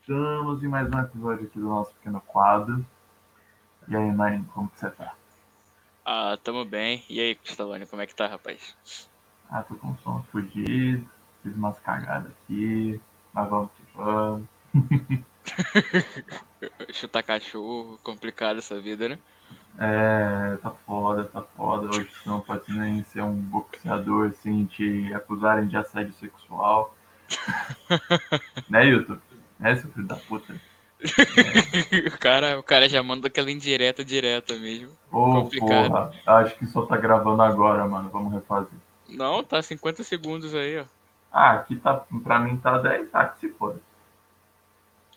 Estamos em mais um episódio aqui do nosso pequeno quadro. E aí, Marinho, como que você tá? Ah, tamo bem. E aí, Cristalone, como é que tá, rapaz? Ah, tô com sono fugido, fiz umas cagadas aqui, mas vamos que vamos. Chutar cachorro, complicado essa vida, né? É, tá foda, tá foda. Hoje não pode nem ser um boxeador assim, te acusarem de assédio sexual. né, YouTube? Né, seu filho da puta? o, cara, o cara já manda aquela indireta direta mesmo. Ô, Complicado. porra, acho que só tá gravando agora, mano. Vamos refazer. Não, tá 50 segundos aí, ó. Ah, aqui tá, pra mim tá 10, tá, que se foda.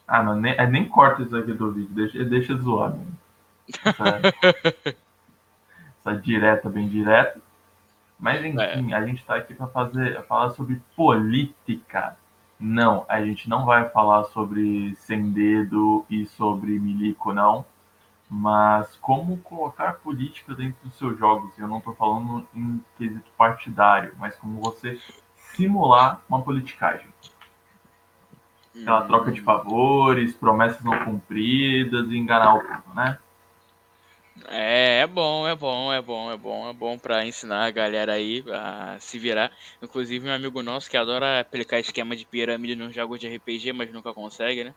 Ah, não, nem, é, nem corta isso aqui do vídeo, deixa, deixa zoar, mano. Essa, essa direta, bem direta. Mas enfim, a gente tá aqui pra fazer, falar sobre política. Não, a gente não vai falar sobre sem dedo e sobre milico, não. Mas como colocar política dentro dos seus jogos. Eu não tô falando em quesito partidário, mas como você simular uma politicagem. Aquela troca de favores, promessas não cumpridas e enganar o povo, né? É, é bom, é bom, é bom, é bom, é bom pra ensinar a galera aí a se virar. Inclusive um amigo nosso que adora aplicar esquema de pirâmide nos jogos de RPG, mas nunca consegue, né?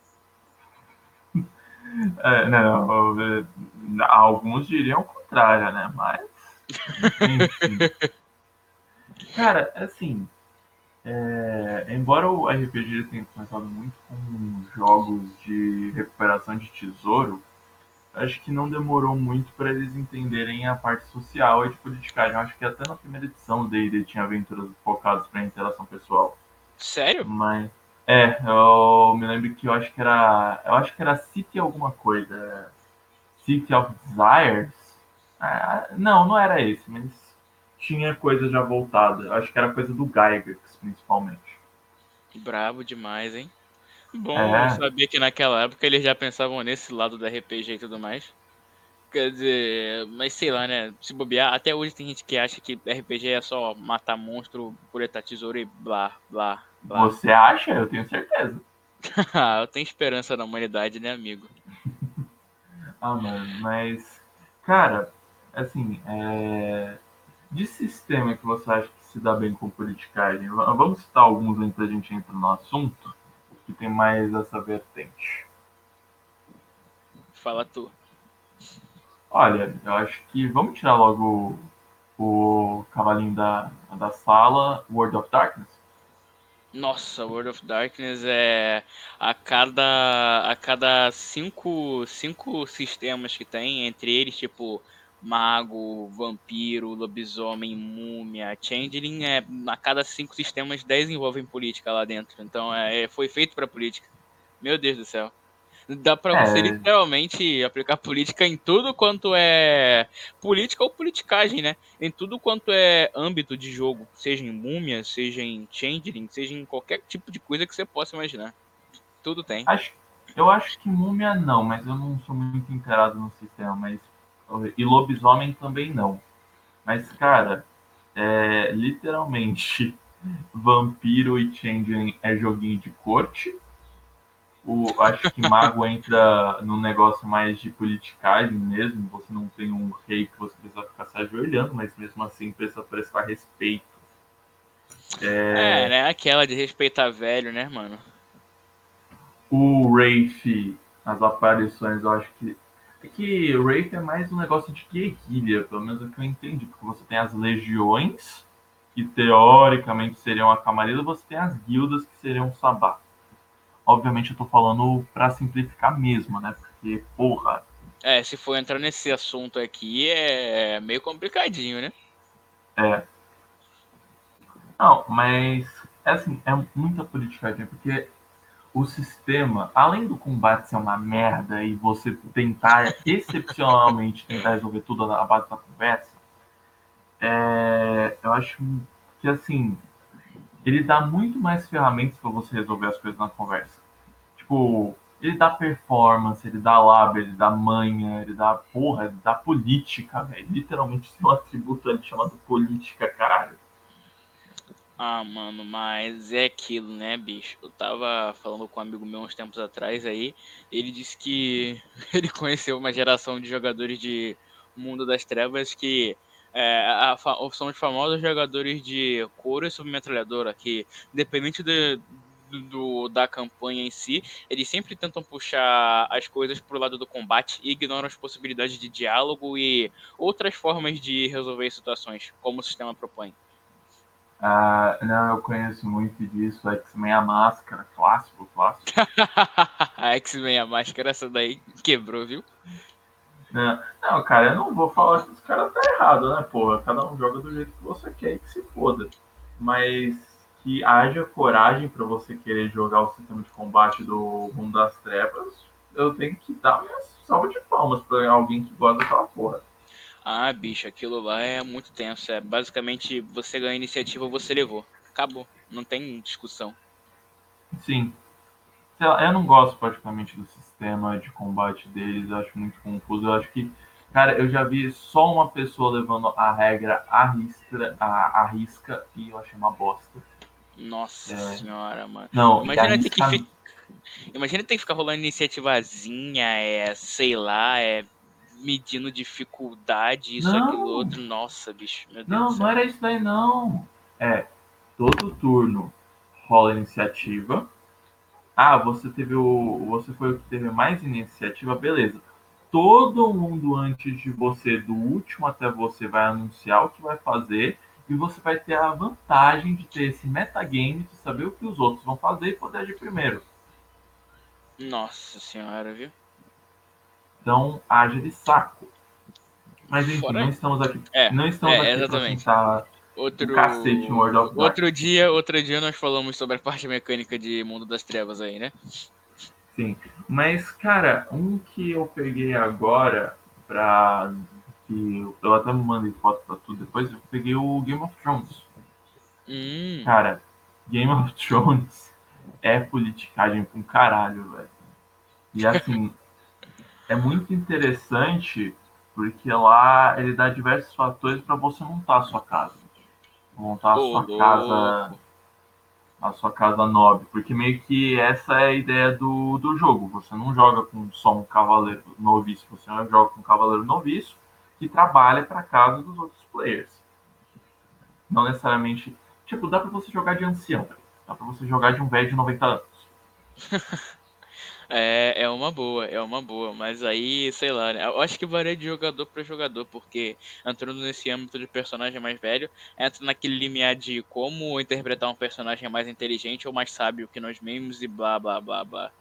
É, não, é, alguns diriam o contrário, né? Mas. Enfim. Cara, assim. é, embora o RPG tenha começado muito com jogos de recuperação de tesouro, acho que não demorou muito para eles entenderem a parte social e de politicagem. Eu acho que até na primeira edição dele tinha aventuras focadas para interação pessoal. Sério? Mas é, eu me lembro que eu acho que era, eu acho que era City alguma coisa, City of Desires. Ah, não, não era esse, mas tinha coisa já voltada. Eu acho que era coisa do Gygax, principalmente. Brabo demais, hein? Bom É. saber que naquela época eles já pensavam nesse lado da RPG e tudo mais. Quer dizer, mas sei lá, né? Se bobear, até hoje tem gente que acha que RPG é só matar monstro, coletar tesouro e blá, blá, blá. Você acha? Eu tenho certeza. Ah, eu tenho esperança na humanidade, né, amigo? Ah, mano, mas, cara, assim, é... de sistema que você acha que se dá bem com politicagem, vamos citar alguns antes da gente entrar no assunto, que tem mais essa vertente. Fala tu. Olha, eu acho que vamos tirar logo o, o cavalinho da, da sala, World of Darkness. Nossa, World of Darkness é a cada a cada cinco, cinco sistemas que tem, entre eles tipo mago, vampiro, lobisomem, múmia, changeling, é a cada cinco sistemas 10 envolvem política lá dentro. Então é, foi feito para política. Meu Deus do céu. Dá pra você É. literalmente aplicar política em tudo quanto é política ou politicagem, né? Em tudo quanto é âmbito de jogo, seja em múmia, seja em changeling, seja em qualquer tipo de coisa que você possa imaginar. Tudo tem. Acho, eu acho que múmia não, mas eu não sou muito inteirado no sistema, mas e lobisomem também não. Mas, cara, é, literalmente, vampiro e changeling é joguinho de corte. O, acho que mago entra num negócio mais de politicagem mesmo. Você não tem um rei que você precisa ficar se ajoelhando, mas mesmo assim precisa prestar respeito. É, né? Aquela de respeitar velho, né, mano? O Wraith, as aparições, eu acho que. É que o Wraith é mais um negócio de guerrilha, pelo menos é o que eu entendi, porque você tem as legiões, que teoricamente seriam a camarilla, você tem as guildas, que seriam o sabá. Obviamente eu tô falando pra simplificar mesmo, né? Porque, porra, É, se for entrar nesse assunto aqui, é meio complicadinho, né? é. Não, mas, é assim, é muita politicagem, porque o sistema, além do combate ser uma merda e você tentar excepcionalmente tentar resolver tudo na base da conversa, é, eu acho que assim ele dá muito mais ferramentas para você resolver as coisas na conversa. Tipo, ele dá performance, ele dá lábia, ele dá manha, ele dá porra, ele dá política, velho. Literalmente tem um atributo ali chamado política, caralho. Ah, mano, mas é aquilo, né, bicho? Eu tava falando com um amigo meu uns tempos atrás aí, ele disse que ele conheceu uma geração de jogadores de Mundo das Trevas que é, a, a, são os famosos jogadores de couro e submetralhadora, que independente de, do, da campanha em si, eles sempre tentam puxar as coisas pro lado do combate e ignoram as possibilidades de diálogo e outras formas de resolver situações, como o sistema propõe. Ah, não, eu conheço muito disso. X-Men a Máscara, clássico, clássico. a X-Men a Máscara, essa daí quebrou, viu? Não, não, cara, eu não vou falar que os caras tá errado, né, porra? Cada um joga do jeito que você quer e que se foda. Mas que haja coragem para você querer jogar o sistema de combate do Mundo das Trevas, eu tenho que dar minha salva de palmas para alguém que gosta daquela porra. Ah, bicho, aquilo lá é muito tenso. É basicamente você ganha iniciativa, você levou. Acabou. Não tem discussão. Sim. Eu não gosto praticamente do sistema de combate deles. Eu acho muito confuso. Eu acho que, cara, eu já vi só uma pessoa levando a regra à risca, à, à risca e eu achei uma bosta. Nossa é. senhora, mano. Não, Imagina ter que, fi... Imagina ter que ficar rolando iniciativazinha, é, sei lá, é medindo dificuldade, isso, não. aquilo, outro. Nossa, bicho. não, não era isso daí, não. É, todo turno rola iniciativa. Ah, você teve o. Você foi o que teve mais iniciativa, beleza. Todo mundo antes de você, do último até você, vai anunciar o que vai fazer. E você vai ter a vantagem de ter esse metagame, de saber o que os outros vão fazer e poder agir primeiro. Nossa senhora, viu? Então, haja de saco. Mas enfim, Fora... não estamos aqui. É, não estamos é, aqui exatamente. pra Outro... Um cacete World of Outro dia, outro dia nós falamos sobre a parte mecânica de Mundo das Trevas aí, né? Sim. Mas, cara, um que eu peguei agora pra. Que eu até me mandei foto pra tudo depois, eu peguei o Game of Thrones. Hum. Cara, Game of Thrones é politicagem com caralho, velho. E assim, é muito interessante porque lá ele dá diversos fatores para você montar a sua casa. Montar a sua oh, casa a sua casa nobre, porque meio que essa é a ideia do, do jogo. Você não joga com só um cavaleiro noviço, você joga com um cavaleiro noviço que trabalha para casa dos outros players. Não necessariamente, tipo, dá para você jogar de ancião, dá para você jogar de um velho de 90 anos. É, é uma boa, é uma boa, mas aí, sei lá, né? Eu acho que varia de jogador para jogador, porque entrando nesse âmbito de personagem mais velho, entra naquele limiar de como interpretar um personagem mais inteligente ou mais sábio que nós mesmos e blá blá blá blá.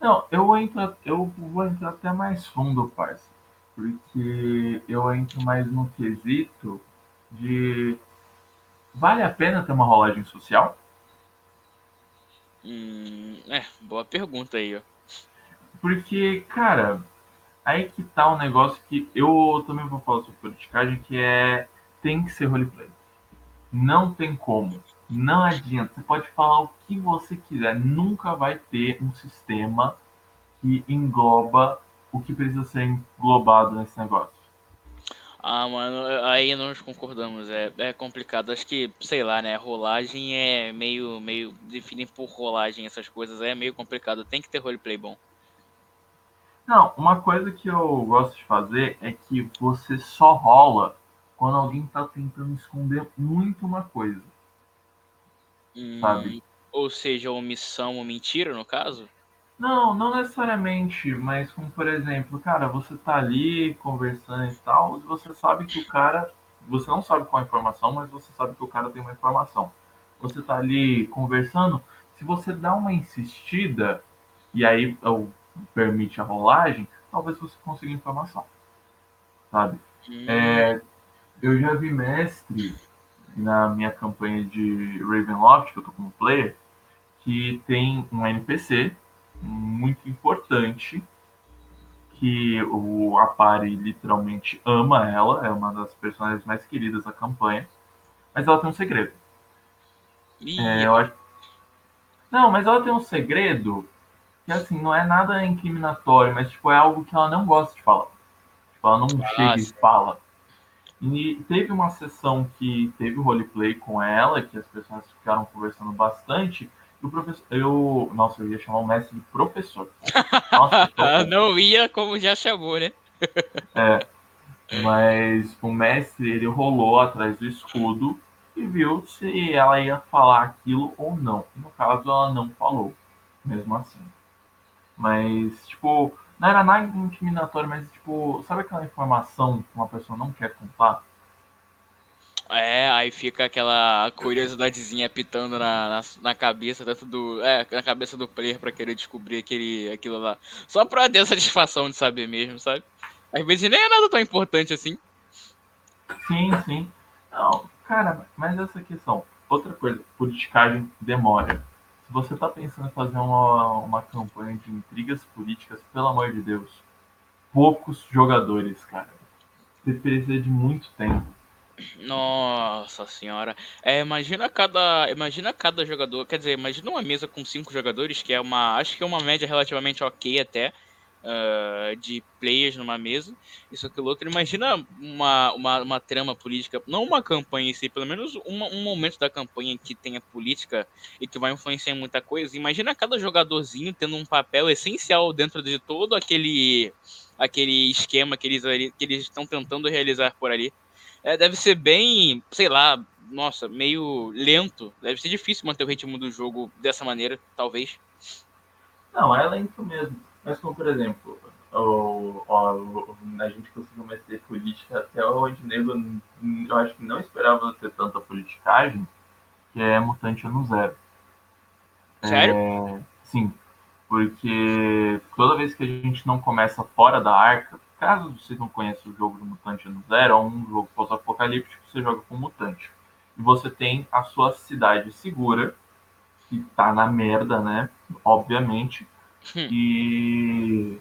Não, eu entro, eu vou entrar até mais fundo, parça, porque eu entro mais no quesito de vale a pena ter uma rolagem social? Hum, é, boa pergunta aí, ó. Porque, cara, aí que tá um negócio que eu também vou falar sobre politicagem, que é tem que ser roleplay. Não tem como. Não adianta. Você pode falar o que você quiser. Nunca vai ter um sistema que engloba o que precisa ser englobado nesse negócio. Ah, mano, aí nós concordamos, é, é complicado. Acho que, sei lá, né? Rolagem é meio, meio. Definir por rolagem essas coisas é meio complicado. Tem que ter roleplay bom. Não, uma coisa que eu gosto de fazer é que você só rola quando alguém tá tentando esconder muito uma coisa. Hum, sabe? Ou seja, omissão ou mentira, no caso? Não, não necessariamente, mas como por exemplo, cara, você tá ali conversando e tal, e você sabe que o cara. Você não sabe qual a informação, mas você sabe que o cara tem uma informação. Você tá ali conversando, se você dá uma insistida, e aí o permite a rolagem, talvez você consiga informação. Sabe? Hum. É, eu já vi mestre na minha campanha de Ravenloft, que eu tô como player, que tem um NPC muito importante que o Apari literalmente ama ela, é uma das personagens mais queridas da campanha, mas ela tem um segredo. É, acho... Não, mas ela tem um segredo que assim, não é nada incriminatório, mas tipo, é algo que ela não gosta de falar. Tipo, ela não chega e fala. E teve uma sessão que teve o roleplay com ela, que as pessoas ficaram conversando bastante. E o professor. Eu. Nossa, eu ia chamar o mestre de professor. Nossa. Não ia como já chamou, né? é. Mas o mestre ele rolou atrás do escudo e viu se ela ia falar aquilo ou não. no caso, ela não falou, mesmo assim. Mas, tipo, não era nada intimidatório, mas, tipo, sabe aquela informação que uma pessoa não quer contar? É, aí fica aquela curiosidadezinha pitando na, na, na, cabeça dentro do. É, na cabeça do player pra querer descobrir aquele, aquilo lá. Só pra ter satisfação de saber mesmo, sabe? Às vezes nem é nada tão importante assim. Sim, sim. Não, cara, mas essa questão. Outra coisa, politicagem demora. Você tá pensando em fazer uma, uma campanha de intrigas políticas, pelo amor de Deus, poucos jogadores, cara. Você precisa de muito tempo. Nossa senhora. É, imagina cada, imagina cada jogador, quer dizer, imagina uma mesa com cinco jogadores, que é uma, acho que é uma média relativamente ok até uh, de players numa mesa, isso aquilo outro. Imagina uma, uma, uma trama política, não uma campanha em si, pelo menos uma, um momento da campanha que tenha política e que vai influenciar em muita coisa. Imagina cada jogadorzinho tendo um papel essencial dentro de todo aquele aquele esquema que eles que eles estão tentando realizar por ali. É, deve ser bem, sei lá, nossa, meio lento. Deve ser difícil manter o ritmo do jogo dessa maneira, talvez. Não, é lento mesmo. Mas como, por exemplo, o, o, a gente conseguiu meter política até o Ednego, eu acho que não esperava ter tanta politicagem, que é Mutante ano zero. Sério? É, sim, porque toda vez que a gente não começa fora da arca, caso você não conheça o jogo do Mutante ano zero, é um jogo pós-apocalíptico que você joga com mutante. E você tem a sua cidade segura, que tá na merda, né? Obviamente, Hum. E,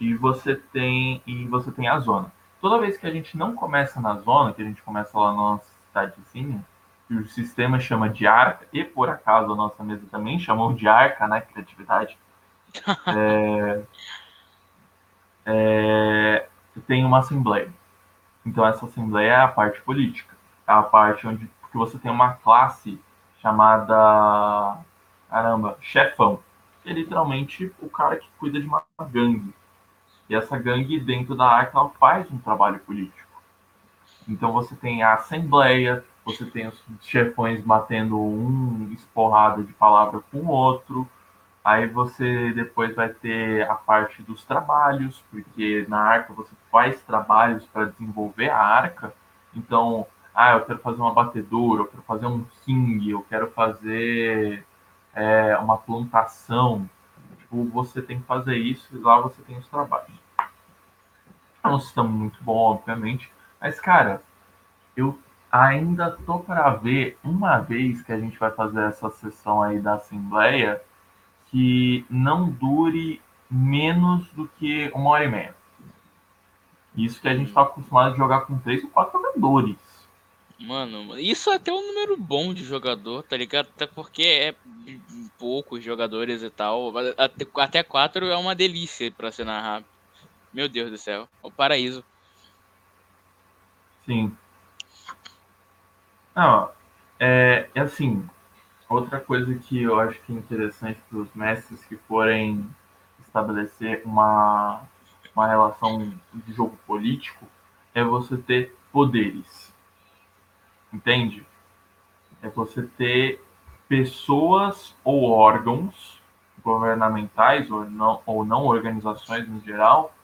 e você tem e você tem a zona. Toda vez que a gente não começa na zona, que a gente começa lá na nossa cidadezinha, que o sistema chama de arca, e por acaso a nossa mesa também chamou de arca, né? Criatividade. é, é, tem uma assembleia. Então essa assembleia é a parte política. É a parte onde porque você tem uma classe chamada caramba, chefão é literalmente o cara que cuida de uma gangue. E essa gangue, dentro da Arca, faz um trabalho político. Então você tem a Assembleia, você tem os chefões batendo um esporrado de palavra com o outro. Aí você depois vai ter a parte dos trabalhos, porque na arca você faz trabalhos para desenvolver a arca. Então, ah, eu quero fazer uma batedura, eu quero fazer um king, eu quero fazer é, uma plantação, tipo, você tem que fazer isso e lá você tem os trabalhos. É um sistema muito bom, obviamente, mas, cara, eu ainda tô para ver uma vez que a gente vai fazer essa sessão aí da Assembleia que não dure menos do que uma hora e meia. Isso que a gente está acostumado a jogar com três ou quatro jogadores. Mano, isso é até um número bom de jogador, tá ligado? Até porque é poucos jogadores e tal. Até, até quatro é uma delícia pra se narrar. Meu Deus do céu. O paraíso. Sim. Não, é, é assim. Outra coisa que eu acho que é interessante para os mestres que forem estabelecer uma, uma relação de jogo político é você ter poderes entende? É você ter pessoas ou órgãos governamentais ou não, ou não organizações em geral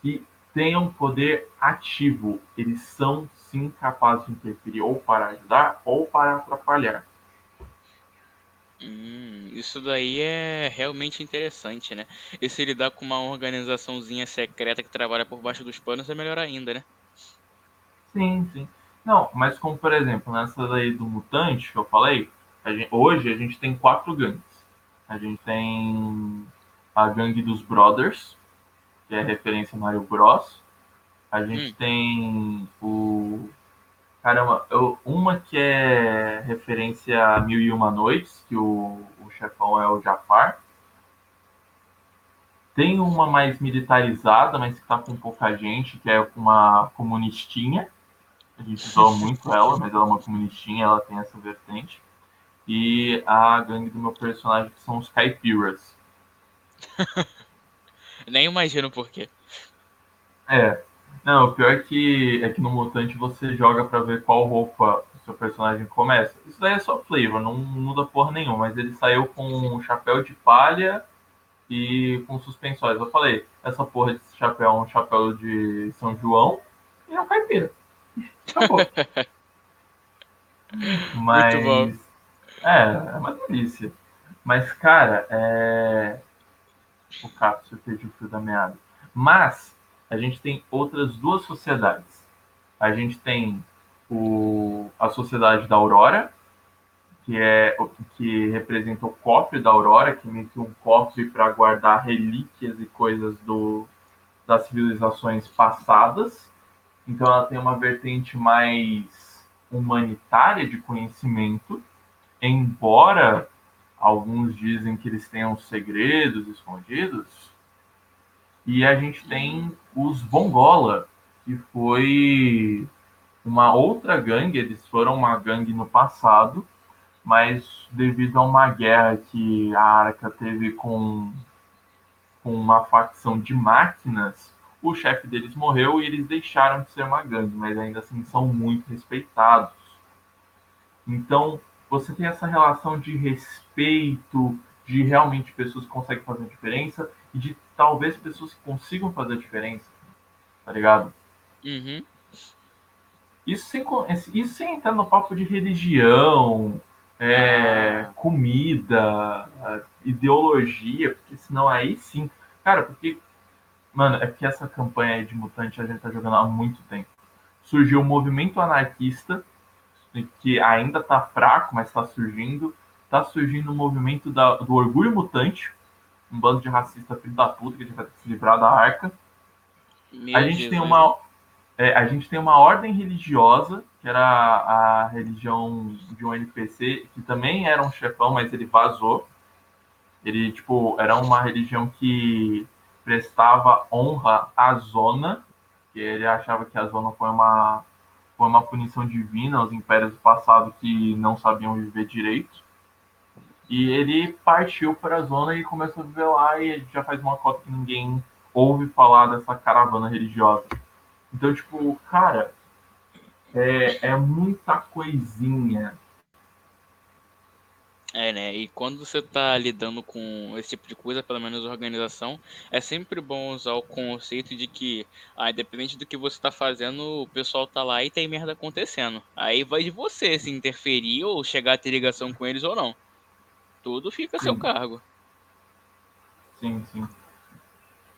que tenham poder ativo. Eles são sim capazes de interferir ou para ajudar ou para atrapalhar. Hum, isso daí é realmente interessante, né? E se lidar com uma organizaçãozinha secreta que trabalha por baixo dos panos é melhor ainda, né? Sim, sim. Não, mas como por exemplo, nessa daí do Mutante que eu falei, a gente, hoje a gente tem quatro gangues. A gente tem a gangue dos Brothers, que é referência a Mario Bros. A gente hum. tem o. Caramba, eu, uma que é referência a Mil e Uma Noites, que o, o chefão é o Jafar. Tem uma mais militarizada, mas que tá com pouca gente, que é uma comunistinha A gente zoa muito ela, mas ela é uma comunistinha, ela tem essa vertente. E a gangue do meu personagem, que são os Caipiras. Nem imagino por quê. É. Não, o pior é que, é que no Mutante você joga pra ver qual roupa o seu personagem começa. Isso daí é só flavor, não muda porra nenhuma, mas ele saiu com um chapéu de palha e com suspensórios. Eu falei, essa porra desse chapéu é um chapéu de São João e é um caipira. Acabou. mas. Muito bom. É, é uma delícia. Mas, cara, é. O Cápsula perdi o fio da meada. Mas a gente tem outras duas sociedades. A gente tem o, a Sociedade da Aurora, que é que representa o cofre da Aurora, que é meio que um cofre para guardar relíquias e coisas do, das civilizações passadas. Então ela tem uma vertente mais humanitária de conhecimento, embora alguns dizem que eles tenham segredos escondidos. E a gente tem os Bongola, que foi uma outra gangue, eles foram uma gangue no passado, mas devido a uma guerra que a Arca teve com, com uma facção de máquinas, o chefe deles morreu e eles deixaram de ser uma gangue, mas ainda assim são muito respeitados. Então, você tem essa relação de respeito, de realmente pessoas que conseguem fazer diferença e de talvez pessoas que consigam fazer diferença, tá ligado? Uhum. Isso sem, isso sem entrar no papo de religião, é, ah. comida, ideologia, porque senão aí sim. Cara, porque, mano, é que essa campanha de mutante a gente tá jogando há muito tempo. Surgiu o um movimento anarquista, que ainda tá fraco, mas tá surgindo. Tá surgindo o um movimento da, do orgulho mutante, um bando de racista filho da puta que a gente vai ter que se livrar da arca. Meu a gente Jesus. tem uma é, a gente tem uma ordem religiosa, que era a, a religião de um NPC, que também era um chefão, mas ele vazou. Ele, tipo, era uma religião que prestava honra à zona, que ele achava que a zona foi uma, foi uma punição divina aos impérios do passado que não sabiam viver direito. E ele partiu para a zona e começou a viver lá, e já faz uma cota que ninguém ouve falar dessa caravana religiosa. Então, tipo, cara, é, é muita coisinha. É, né? E quando você tá lidando com esse tipo de coisa, pelo menos organização, é sempre bom usar o conceito de que, ah, independente do que você tá fazendo, o pessoal tá lá e tem merda acontecendo. Aí vai de você se interferir ou chegar a ter ligação com eles ou não. Tudo fica a seu cargo. Sim, sim.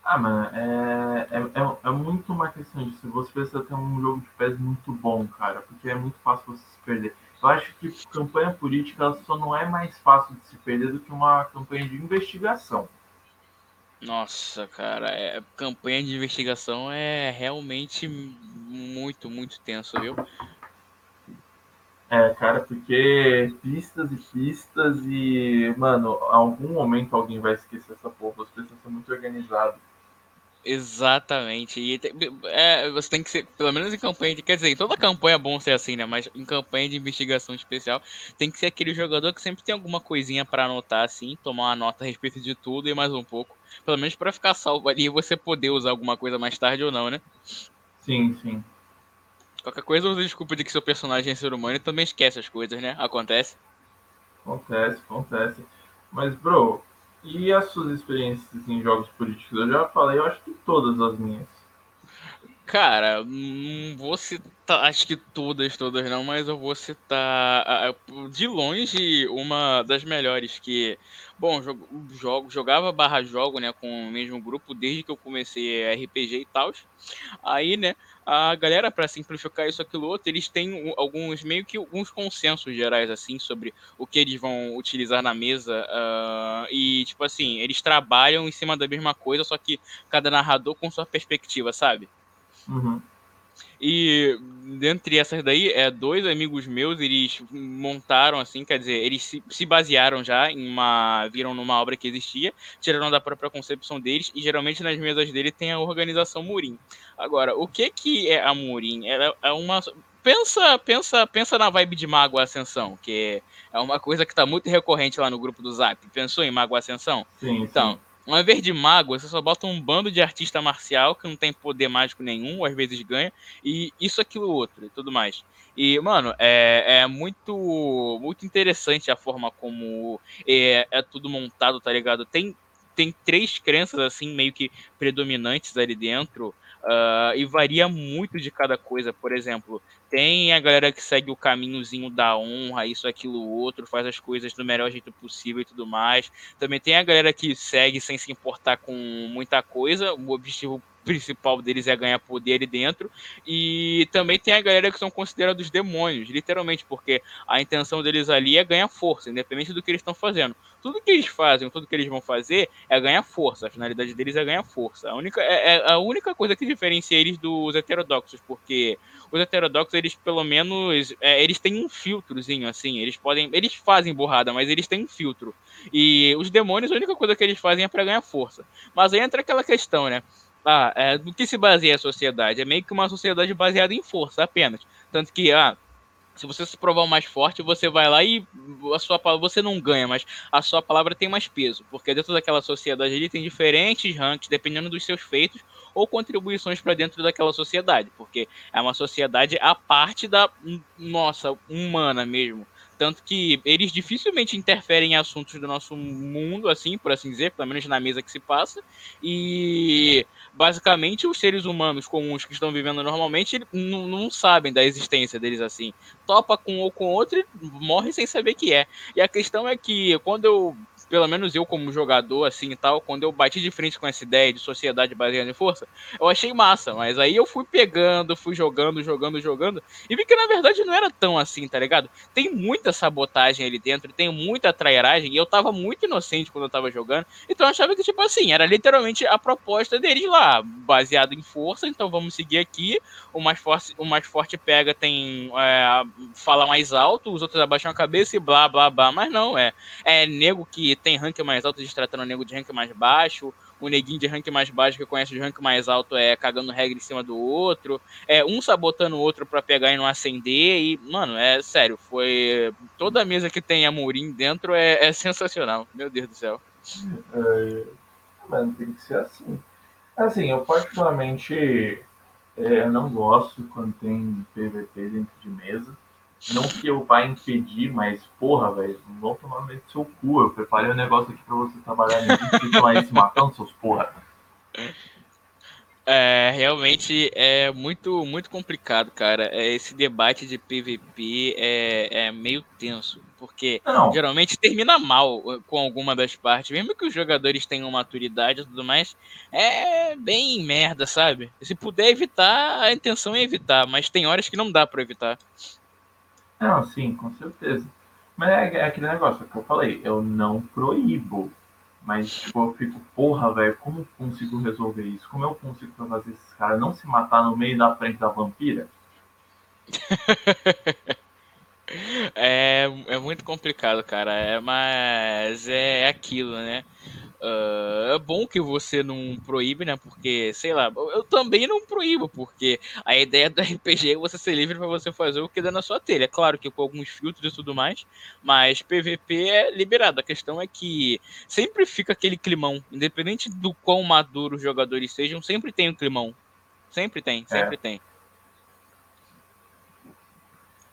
Ah, mano, é, é, é, é, muito uma questão disso. Você precisa ter um jogo de pés muito bom, cara, porque é muito fácil você se perder. Eu acho que campanha política só não é mais fácil de se perder do que uma campanha de investigação. Nossa, cara, é, campanha de investigação é realmente muito, muito tenso, viu? É, cara, porque pistas e pistas e, mano, algum momento alguém vai esquecer essa porra. Você precisa ser muito organizado. Exatamente. E é, você tem que ser, pelo menos em campanha de. Quer dizer, em toda campanha é bom ser assim, né? Mas em campanha de investigação especial, tem que ser aquele jogador que sempre tem alguma coisinha para anotar, assim, tomar uma nota a respeito de tudo e mais um pouco. Pelo menos para ficar salvo ali e você poder usar alguma coisa mais tarde ou não, né? Sim, sim. Qualquer coisa usa desculpa de que seu personagem é ser humano e também esquece as coisas, né? Acontece. Acontece, acontece. Mas, bro, e as suas experiências em jogos políticos? Eu já falei, eu acho que todas as minhas. Cara, não vou citar, acho que todas, todas não, mas eu vou citar de longe uma das melhores que, bom, jogo jogava barra jogo, né, com o mesmo grupo desde que eu comecei RPG e tal. Aí, né, a galera, para simplificar isso, aquilo outro, eles têm alguns, meio que alguns consensos gerais, assim, sobre o que eles vão utilizar na mesa. Uh, e, tipo assim, eles trabalham em cima da mesma coisa, só que cada narrador com sua perspectiva, sabe? Uhum. E dentre essas daí, é, dois amigos meus, eles montaram assim, quer dizer, eles se, se, basearam já em uma. viram numa obra que existia, tiraram da própria concepção deles, e geralmente nas mesas dele tem a organização Murim. Agora, o que que é a Murim? Ela é uma pensa, pensa, pensa na vibe de Mago Ascensão, que é uma coisa que tá muito recorrente lá no grupo do Zap. Pensou em Mago Ascensão? Sim, Então, sim. Ao invés de mago, você só bota um bando de artista marcial que não tem poder mágico nenhum, ou às vezes ganha, e isso, aquilo, outro, e tudo mais. E, mano, é, é muito, muito interessante a forma como é, é tudo montado, tá ligado? Tem, tem três crenças, assim, meio que predominantes ali dentro, ah, e varia muito de cada coisa. Por exemplo, tem a galera que segue o caminhozinho da honra, isso, aquilo, outro, faz as coisas do melhor jeito possível e tudo mais. Também tem a galera que segue sem se importar com muita coisa. O objetivo principal deles é ganhar poder ali dentro. E também tem a galera que são considerados demônios, literalmente, porque a intenção deles ali é ganhar força, independente do que eles estão fazendo. Tudo que eles fazem, tudo que eles vão fazer é ganhar força. A finalidade deles é ganhar força. A única, é, é a única coisa que diferencia eles dos heterodoxos, porque os heterodoxos, eles pelo menos, é, eles têm um filtrozinho, assim, eles podem, eles fazem borrada, mas eles têm um filtro. E os demônios, a única coisa que eles fazem é para ganhar força. Mas aí entra aquela questão, né? Ah, é, do que se baseia a sociedade? É meio que uma sociedade baseada em força apenas. Tanto que, ah, se você se provar mais forte, você vai lá e a sua palavra, você não ganha, mas a sua palavra tem mais peso, porque dentro daquela sociedade ali tem diferentes ranks, dependendo dos seus feitos ou contribuições para dentro daquela sociedade, porque é uma sociedade à parte da nossa humana mesmo. Tanto que eles dificilmente interferem em assuntos do nosso mundo, assim, por assim dizer, pelo menos na mesa que se passa. E basicamente os seres humanos comuns que estão vivendo normalmente não, sabem da existência deles assim. Topa com um ou com outro e morre sem saber que é. E a questão é que quando eu pelo menos eu como jogador, assim e tal, quando eu bati de frente com essa ideia de sociedade baseada em força, eu achei massa, mas aí eu fui pegando, fui jogando, jogando, jogando, e vi que na verdade não era tão assim, tá ligado? Tem muita sabotagem ali dentro, tem muita trairagem, e eu tava muito inocente quando eu tava jogando, então eu achava que, tipo assim, era literalmente a proposta deles lá, baseado em força, então vamos seguir aqui, o mais forte, o mais forte pega, tem, é, fala mais alto, os outros abaixam a cabeça e blá, blá, blá, mas não, é, é nego que tem rank mais alto destratando o nego de rank mais baixo, o neguinho de rank mais baixo que conhece o rank mais alto é cagando regra em cima do outro, é um sabotando o outro para pegar e não acender, e, mano, é sério, foi. Toda mesa que tem Amorim dentro é, é sensacional, meu Deus do céu. É, mano, tem que ser assim. Assim, eu particularmente é, não gosto quando tem PVP dentro de mesa. Não que eu vá impedir, mas porra, velho, não vão tomar no meio do seu cu. Eu preparei um negócio aqui pra você trabalhar em vocês estão aí se matando, seus porra. É, realmente é muito, muito complicado, cara. É, Esse debate de PVP é, é meio tenso, porque Não, geralmente termina mal uh, com alguma das partes, mesmo que os jogadores tenham maturidade e tudo mais, é bem merda, sabe? Se puder evitar, a intenção é evitar, mas tem horas que não dá pra evitar. Não, sim, com certeza. Mas é, é aquele negócio que eu falei, eu não proíbo. Mas, tipo, eu fico, porra, velho, como eu consigo resolver isso? Como eu consigo fazer esses caras não se matar no meio da frente da vampira? É, é muito complicado, cara. É, mas é aquilo, né? Ah, é bom que você não proíbe, né? Porque, sei lá, eu também não proíbo, porque a ideia do RPG é você ser livre para você fazer o que dá na sua telha. É Claro que com alguns filtros e tudo mais, mas PVP é liberado. A questão é que sempre fica aquele climão, independente do quão maduro os jogadores sejam, sempre tem um climão. Sempre tem, sempre tem.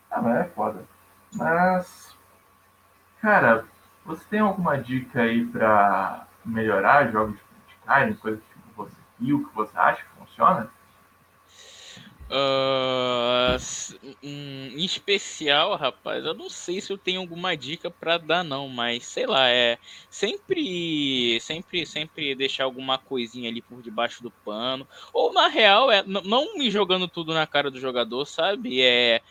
Ah, mas é foda. Mas, cara, você tem alguma dica aí pra melhorar jogos de Skyrim? Coisa que você viu, que você acha que funciona? Hum, em especial, rapaz, eu não sei se eu tenho alguma dica pra dar, não, mas sei lá, é sempre, sempre, sempre deixar alguma coisinha ali por debaixo do pano, ou na real, é não me jogando tudo na cara do jogador, sabe? É,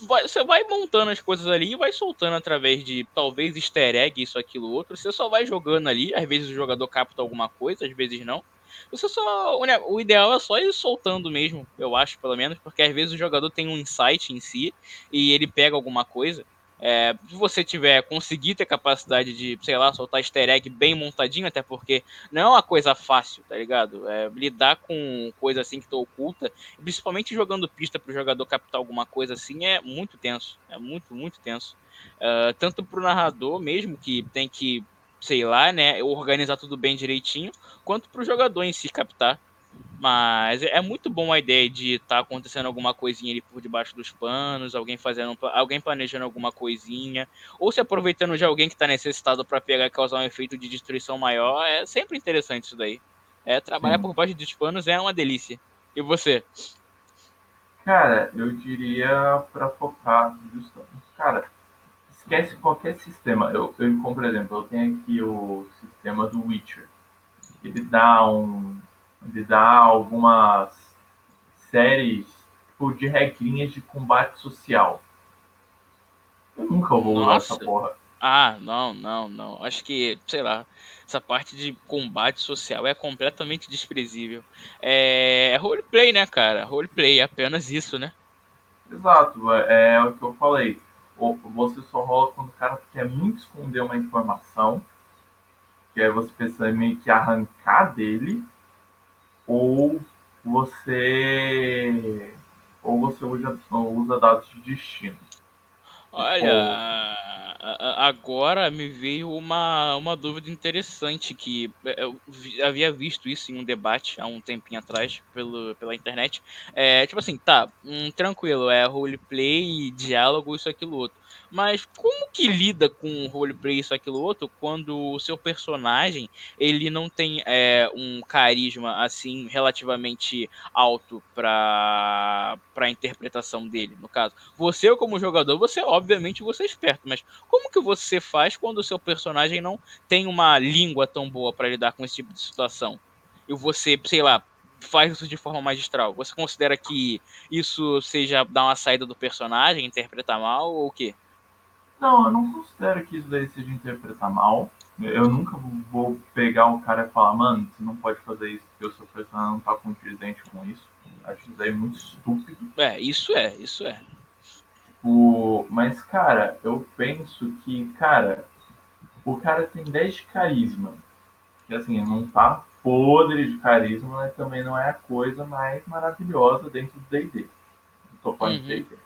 vai- você vai montando as coisas ali e vai soltando através de talvez easter egg, isso, aquilo, outro. Você só vai jogando ali, às vezes o jogador capta alguma coisa, às vezes não. Você só, o ideal é só ir soltando mesmo, eu acho, pelo menos, porque às vezes o jogador tem um insight em si e ele pega alguma coisa. É, se você tiver, conseguir ter capacidade de, sei lá, soltar easter egg bem montadinho, até porque não é uma coisa fácil, tá ligado? É, lidar com coisa assim que tá oculta, principalmente jogando pista para o jogador captar alguma coisa assim, é muito tenso. É muito, muito tenso. Uh, tanto para o narrador mesmo, que tem que, sei lá, né, organizar tudo bem direitinho, quanto para o jogador em si captar. Mas é muito bom a ideia de estar tá acontecendo alguma coisinha ali por debaixo dos panos, alguém fazendo, alguém planejando alguma coisinha, ou se aproveitando de alguém que está necessitado para pegar e causar um efeito de destruição maior. É sempre interessante isso daí. É, trabalhar Sim. por baixo dos panos é uma delícia. E você? Cara, eu diria para focar justamente. Cara, esquece qualquer sistema. Eu, eu, como por exemplo, eu tenho aqui o sistema do Witcher. Ele dá um ele dá algumas séries tipo, de regrinhas de combate social. Eu nunca vou usar essa porra. Ah, não, não, não. Acho que, sei lá, essa parte de combate social é completamente desprezível. É, é roleplay, né, cara? Roleplay, é apenas isso, né? Exato, é, é o que eu falei. Você só rola quando o cara quer muito esconder uma informação, que aí você precisa meio que arrancar dele, ou você ou você usa, usa dados de destino. Olha, agora me veio uma, uma dúvida interessante que eu havia visto isso em um debate há um tempinho atrás pelo, pela internet. É, tipo assim, tá, um, tranquilo, é roleplay, diálogo, isso, aquilo, outro. Mas como que lida com roleplay isso, aquilo, outro, quando o seu personagem, ele não tem é, um carisma, assim, relativamente alto para a interpretação dele, no caso? Você, como jogador, você, obviamente, você é esperto, mas como que você faz quando o seu personagem não tem uma língua tão boa para lidar com esse tipo de situação? E você, sei lá, faz isso de forma magistral. Você considera que isso seja dar uma saída do personagem, interpretar mal ou o quê? Não, eu não considero que isso daí seja interpretar mal. Eu nunca vou pegar um cara e falar, mano, você não pode fazer isso porque o seu personagem não tá condizente com isso. Acho isso daí muito estúpido. É, isso é, isso é. O... Mas, cara, eu penso que, cara, o cara tem 10 de carisma. Que assim, não tá podre de carisma, mas também não é a coisa mais maravilhosa dentro do DD. Tô falando uhum. de D&D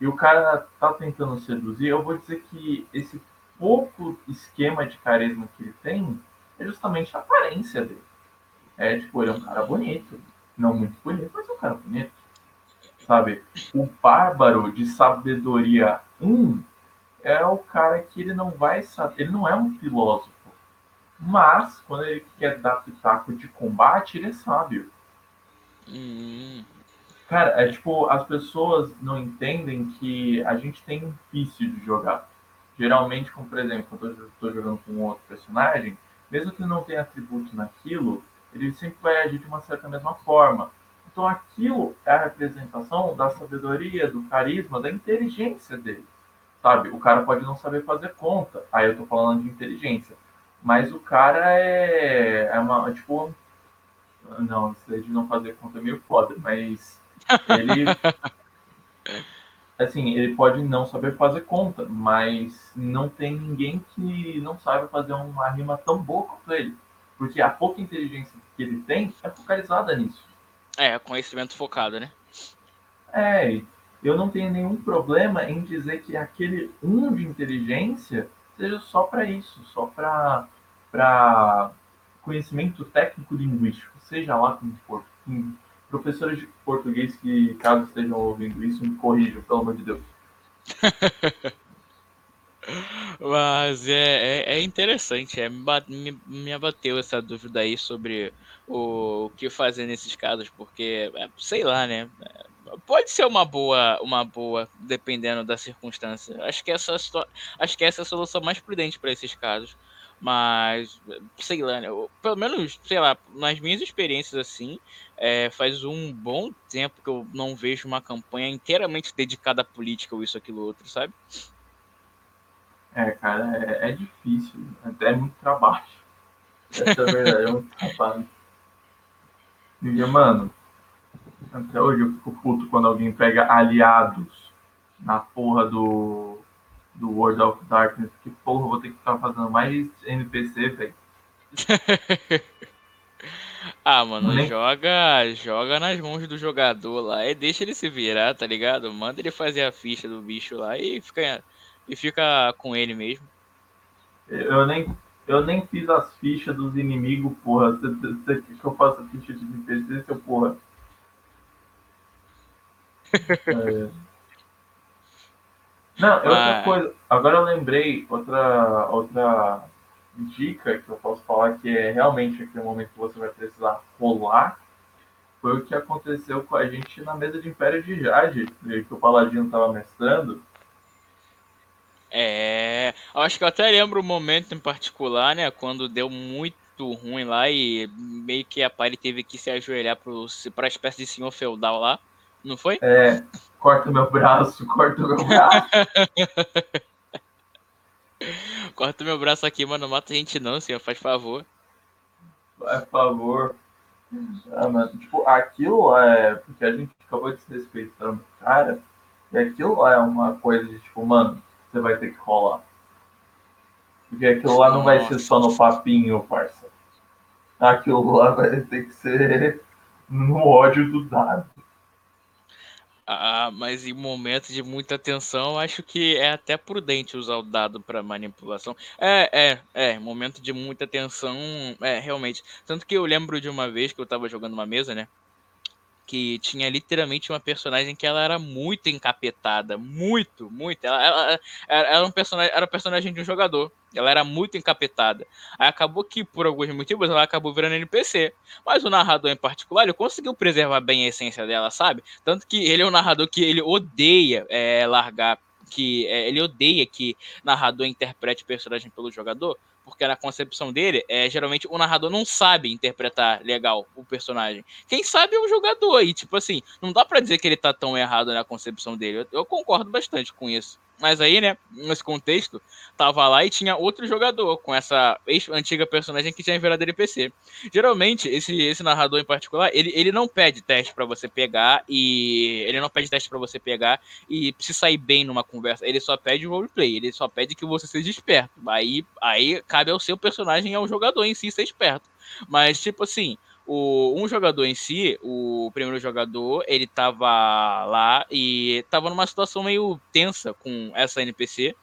e o cara tá tentando seduzir, eu vou dizer que esse pouco esquema de carisma que ele tem é justamente a aparência dele. É tipo, ele é um cara bonito. Não muito bonito, mas é um cara bonito. Sabe? O bárbaro de sabedoria 1 é o cara que ele não vai saber. Ele não é um filósofo. Mas, quando ele quer dar pitaco de combate, ele é sábio. Hum. Cara, é tipo, as pessoas não entendem que a gente tem um vício de jogar. Geralmente, como por exemplo, quando eu estou jogando com outro personagem, mesmo que não tenha atributo naquilo, ele sempre vai agir de uma certa mesma forma. Então aquilo é a representação da sabedoria, do carisma, da inteligência dele. Sabe? O cara pode não saber fazer conta. Aí eu tô falando de inteligência. Mas o cara é, é uma, tipo, não, isso de não fazer conta é meio foda, mas ele, assim, ele pode não saber fazer conta, mas não tem ninguém que não saiba fazer uma rima tão boa quanto ele. Porque a pouca inteligência que ele tem é focalizada nisso. É, conhecimento focado, né? É, eu não tenho nenhum problema em dizer que aquele um de inteligência seja só para isso, só para conhecimento técnico linguístico, seja lá como for, professores de português que, caso estejam ouvindo isso, me corrijam, pelo amor de Deus. Mas é, é, é interessante, é, me, me abateu essa dúvida aí sobre o, o que fazer nesses casos, porque, é, sei lá, né? Pode ser uma boa, uma boa, dependendo da circunstância. Acho que essa, acho que essa é a solução mais prudente para esses casos. Mas, sei lá, né? pelo menos, sei lá, nas minhas experiências assim, é, faz um bom tempo que eu não vejo uma campanha inteiramente dedicada à política ou isso, aquilo, outro, sabe? É, cara, é, é difícil, até é muito trabalho. Essa é a verdade, é muito trabalho. E, mano, até hoje eu fico puto quando alguém pega aliados na porra do, do World of Darkness. Que porra, vou ter que ficar fazendo mais NPC, velho. ah, mano, Nem... joga, joga nas mãos do jogador lá e deixa ele se virar, tá ligado? Manda ele fazer a ficha do bicho lá e fica, e fica com ele mesmo. Eu nem, eu nem fiz as fichas dos inimigos, porra. Você que eu faça ficha de NPC, seu porra? é. Não, outra coisa. Agora eu lembrei outra, outra dica que eu posso falar que é realmente aquele momento que você vai precisar rolar. Foi o que aconteceu com a gente na mesa de Império de Jade, que o Paladino estava mestrando. É, acho que eu até lembro o um momento em particular, né, quando deu muito ruim lá e meio que a Pari teve que se ajoelhar para a espécie de senhor feudal lá, não foi? É, corta meu braço, corta meu braço. corta meu braço aqui, mano, não mata a gente não, senhor, faz favor. Faz favor. Ah, tipo, aquilo é. Porque a gente acabou de se respeitando, cara. E aquilo é uma coisa de tipo, mano, você vai ter que rolar. Porque aquilo lá não vai ser só no papinho, parça. Aquilo lá vai ter que ser no ódio do dado. Ah, mas em momentos de muita tensão, acho que é até prudente usar o dado para manipulação. É, é, é, momento de muita tensão, é, realmente. Tanto que eu lembro de uma vez que eu tava jogando uma mesa, né? Que tinha literalmente uma personagem que ela era muito encapetada, muito, muito. Ela, ela, era um personagem, era um personagem de um jogador. Ela era muito encapetada. Aí acabou que, por alguns motivos, ela acabou virando NPC. Mas o narrador em particular, ele conseguiu preservar bem a essência dela, sabe? Tanto que ele é um narrador que ele odeia é, largar que é, ele odeia que narrador interprete personagem pelo jogador, porque na concepção dele, é, geralmente o narrador não sabe interpretar legal o personagem. Quem sabe é o jogador, e tipo assim, não dá para dizer que ele tá tão errado na concepção dele. Eu, eu concordo bastante com isso. Mas aí, né, nesse contexto, tava lá e tinha outro jogador com essa antiga personagem que tinha virado NPC. Geralmente, esse, esse narrador em particular, ele, ele não pede teste para você pegar e. Ele não pede teste para você pegar e se sair bem numa conversa. Ele só pede roleplay, ele só pede que você seja esperto. Aí, aí cabe ao seu personagem ao jogador em si ser esperto. Mas, tipo assim, o, um jogador em si, o primeiro jogador, ele tava lá e tava numa situação meio tensa com essa NPC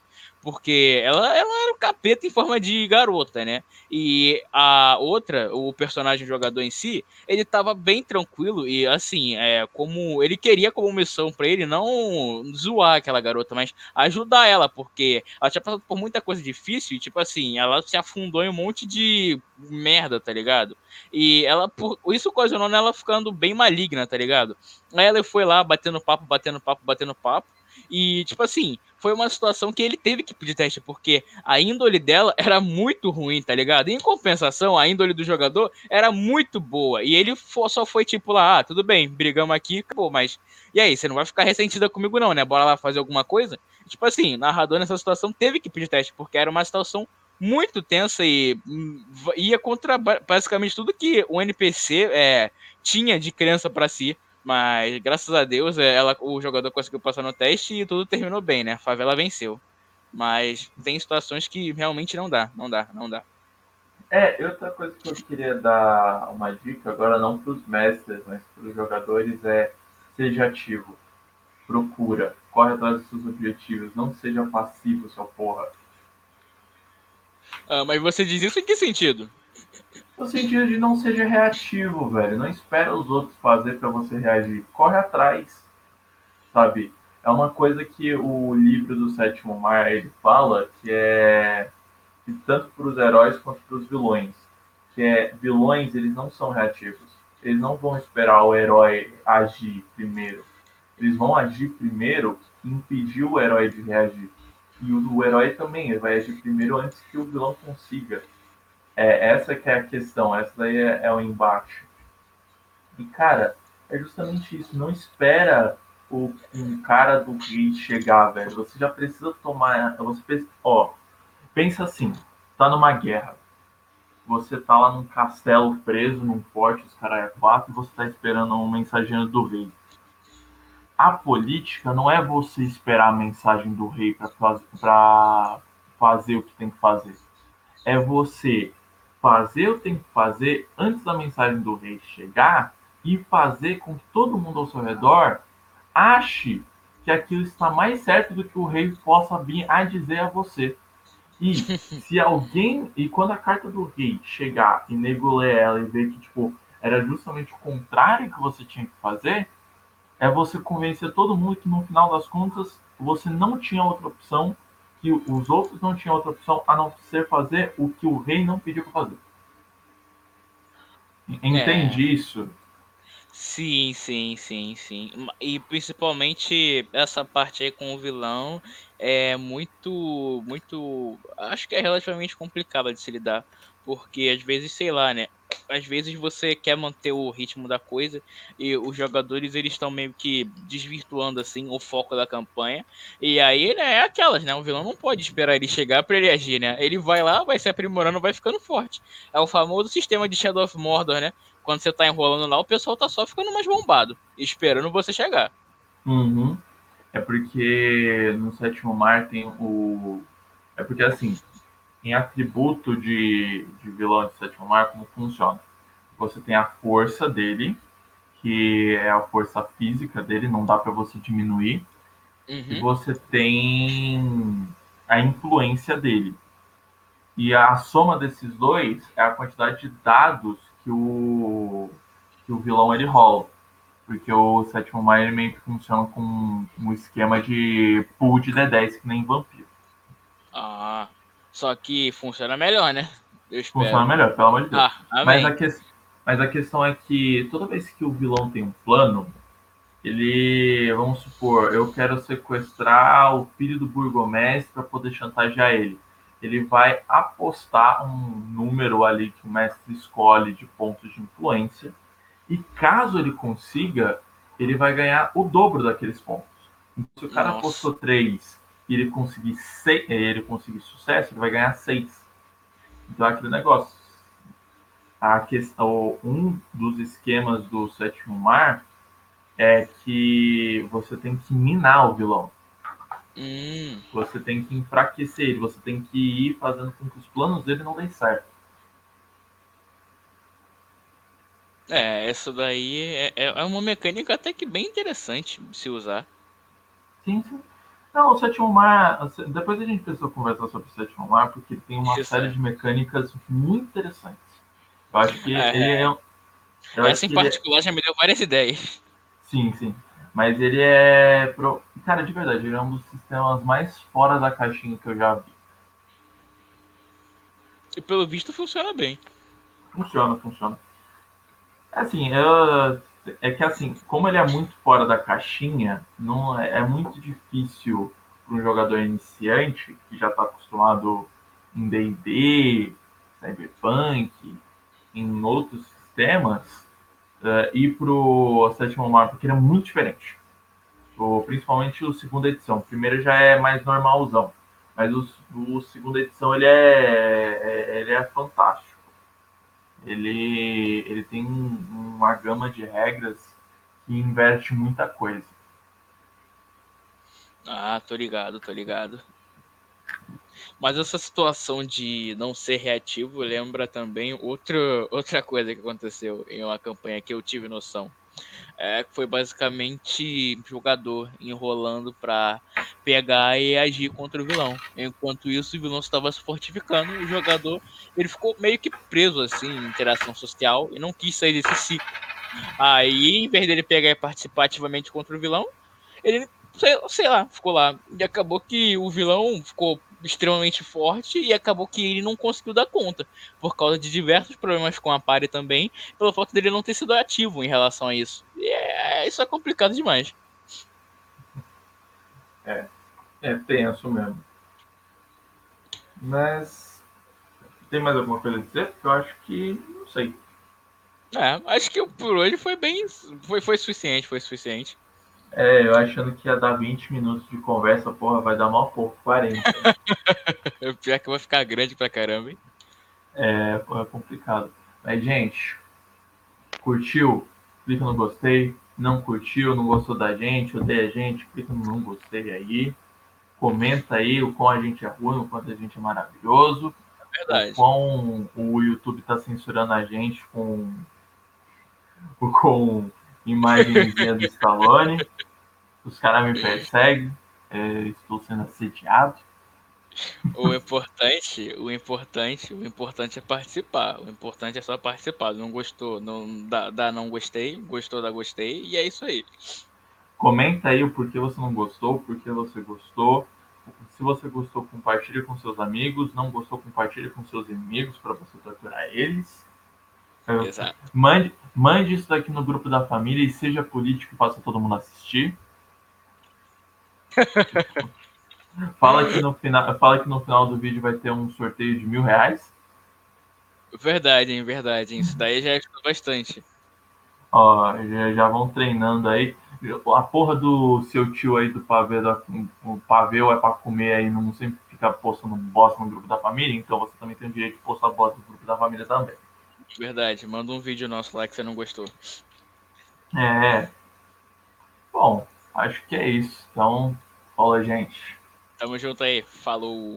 porque ela, ela era um capeta em forma de garota, né? E a outra, o personagem jogador em si, ele tava bem tranquilo e assim, é, como ele queria como missão para ele não zoar aquela garota, mas ajudar ela, porque ela tinha passado por muita coisa difícil e tipo assim, ela se afundou em um monte de merda, tá ligado? E ela por isso ocasionou nela ficando bem maligna, tá ligado? Aí ela foi lá batendo papo, batendo papo, batendo papo. E, tipo assim, foi uma situação que ele teve que pedir teste, porque a índole dela era muito ruim, tá ligado? em compensação, a índole do jogador era muito boa. E ele só foi tipo lá, ah, tudo bem, brigamos aqui, acabou, mas. E aí, você não vai ficar ressentida comigo, não, né? Bora lá fazer alguma coisa? Tipo assim, o narrador nessa situação teve que pedir teste, porque era uma situação muito tensa e hum, ia contra basicamente tudo que o NPC é, tinha de crença para si. Mas graças a Deus é, ela, o jogador conseguiu passar no teste e tudo terminou bem, né? A favela venceu. Mas tem situações que realmente não dá, não dá, não dá. É, outra coisa que eu queria dar uma dica, agora não para os mestres, mas para os jogadores, é seja ativo. Procura, corre atrás dos seus objetivos, não seja passivo, seu porra. Ah, mas você diz isso em que sentido? No sentido de não seja reativo, velho. Não espera os outros fazer para você reagir. Corre atrás, sabe? É uma coisa que o livro do Sétimo Mar ele fala que é que tanto para os heróis quanto para os vilões, que é vilões eles não são reativos. Eles não vão esperar o herói agir primeiro. Eles vão agir primeiro e impedir o herói de reagir. E o, o herói também ele vai agir primeiro antes que o vilão consiga. É, essa que é a questão, essa daí é, é o embate. E, cara, é justamente isso. Não espera o um cara do grid chegar, velho. Você já precisa tomar. Você precisa, ó, pensa assim: tá numa guerra. Você tá lá num castelo preso, num forte, os caras é quatro, e você tá esperando um mensageiro do rei. a política não é você esperar a mensagem do rei para faz, fazer o que tem que fazer. É você fazer o que tem que fazer antes da mensagem do rei chegar e fazer com que todo mundo ao seu redor ache que aquilo está mais certo do que o rei possa vir a dizer a você. E se alguém. E quando a carta do rei chegar e nego ler ela e ver que, tipo, era justamente o contrário que você tinha que fazer, é você convencer todo mundo que no final das contas você não tinha outra opção, que os outros não tinham outra opção a não ser fazer o que o rei não pediu para fazer. Entende é. isso? Sim, sim, sim, sim. E principalmente essa parte aí com o vilão é muito, muito. Acho que é relativamente complicada de se lidar. Porque às vezes, sei lá, né? Às vezes você quer manter o ritmo da coisa e os jogadores eles estão meio que desvirtuando assim o foco da campanha. E aí, né, é aquelas, né? O vilão não pode esperar ele chegar para ele agir, né? Ele vai lá, vai se aprimorando, vai ficando forte. É o famoso sistema de Shadow of Mordor, né? quando você tá enrolando lá, o pessoal tá só ficando mais bombado, esperando você chegar. Uhum. É porque no sétimo mar tem o. É porque assim, em atributo de, de vilão de sétimo mar, como funciona? Você tem a força dele, que é a força física dele, não dá para você diminuir. Uhum. E você tem a influência dele. E a soma desses dois é a quantidade de dados que o, que o vilão ele rola. Porque o sétimo mar ele meio que funciona com um esquema de pool de D10 que nem vampiro. Ah, só que funciona melhor, né? Funciona melhor, pelo amor de Deus. Ah, mas, a que... mas a questão é que toda vez que o vilão tem um plano, ele, vamos supor, eu quero sequestrar o filho do burgomestre para poder chantagear ele ele vai apostar um número ali que o mestre escolhe de pontos de influência. E caso ele consiga, ele vai ganhar o dobro daqueles pontos. Então, se o cara Nossa. apostou 3 e ele conseguir, seis, ele conseguir sucesso, ele vai ganhar 6. Então é aquele negócio. A questão, um dos esquemas do sétimo mar é que você tem que minar o vilão. Hum. Você tem que enfraquecer ele, você tem que ir fazendo com que os planos dele não deem certo. É, essa daí é, é, é uma mecânica até que bem interessante se usar. Sim, sim. Não, o sétimo mar. Depois a gente precisa conversar sobre o sétimo mar, porque tem uma Isso série é. de mecânicas muito interessantes. Eu acho que é, ele é. Essa em particular já me deu várias ideias. Sim, sim. Mas ele é. Pro... Cara, de verdade, ele é um dos sistemas mais fora da caixinha que eu já vi. E pelo visto funciona bem. Funciona, funciona. É assim, eu... é que assim, como ele é muito fora da caixinha, não é, é muito difícil para um jogador iniciante que já está acostumado em D&D, Cyberpunk, em outros sistemas, uh, ir pro sétimo mar, porque ele é muito diferente. O, principalmente o segunda edição. O primeiro já é mais normalzão. Mas o, o segunda edição ele é, é, ele é fantástico. Ele, ele tem uma gama de regras que inverte muita coisa. Ah, tô ligado, tô ligado. Mas essa situação de não ser reativo lembra também outra, outra coisa que aconteceu em uma campanha que eu tive noção. É, foi basicamente jogador enrolando para pegar e agir contra o vilão. Enquanto isso, o vilão estava se fortificando, o jogador ele ficou meio que preso assim em interação social e não quis sair desse ciclo. Aí, em vez dele pegar e participar ativamente contra o vilão, ele sei, sei lá, ficou lá. E acabou que o vilão ficou extremamente forte e acabou que ele não conseguiu dar conta, por causa de diversos problemas com a party também, pelo fato dele não ter sido ativo em relação a isso. E é, isso é complicado demais. É, é tenso mesmo. Mas tem mais alguma coisa a dizer? Eu acho que não sei. É, acho que por hoje foi bem. Foi, foi suficiente, foi suficiente. É, eu achando que ia dar 20 minutos de conversa, porra, vai dar mal pouco, 40. Pior que vai ficar grande pra caramba, hein? É, porra, é complicado. Mas, gente, curtiu? Clica no gostei, não curtiu, não gostou da gente, odeia a gente, clica no não gostei aí. Comenta aí o quão a gente é ruim, o quanto a gente é maravilhoso. É verdade. O quão o YouTube tá censurando a gente com, com imagenzinha do Stallone. Os caras me perseguem. Estou sendo assediado. O importante, o importante, o importante é participar. O importante é só participar. Não gostou, não dá, dá não gostei, gostou, dá gostei, e é isso aí. Comenta aí o porquê você não gostou, o porquê você gostou. Se você gostou, compartilhe com seus amigos. Não gostou, compartilhe com seus inimigos para você torturar eles. Exato. Mande, mande isso daqui no grupo da família e seja político faça todo mundo assistir. Fala que, no final, fala que no final do vídeo vai ter um sorteio de mil reais. Verdade, hein, verdade. hein. Isso daí já ajudou bastante. Ó, já, já vão treinando aí. A porra do seu tio aí do pavê, da, o pavê é pra comer aí, não sempre fica postando bosta no grupo da família, então você também tem o direito de postar bosta no grupo da família também. Verdade. Manda um vídeo nosso lá que você não gostou. É. Bom, acho que é isso. Então, fala, gente. Tamo junto aí. Falou.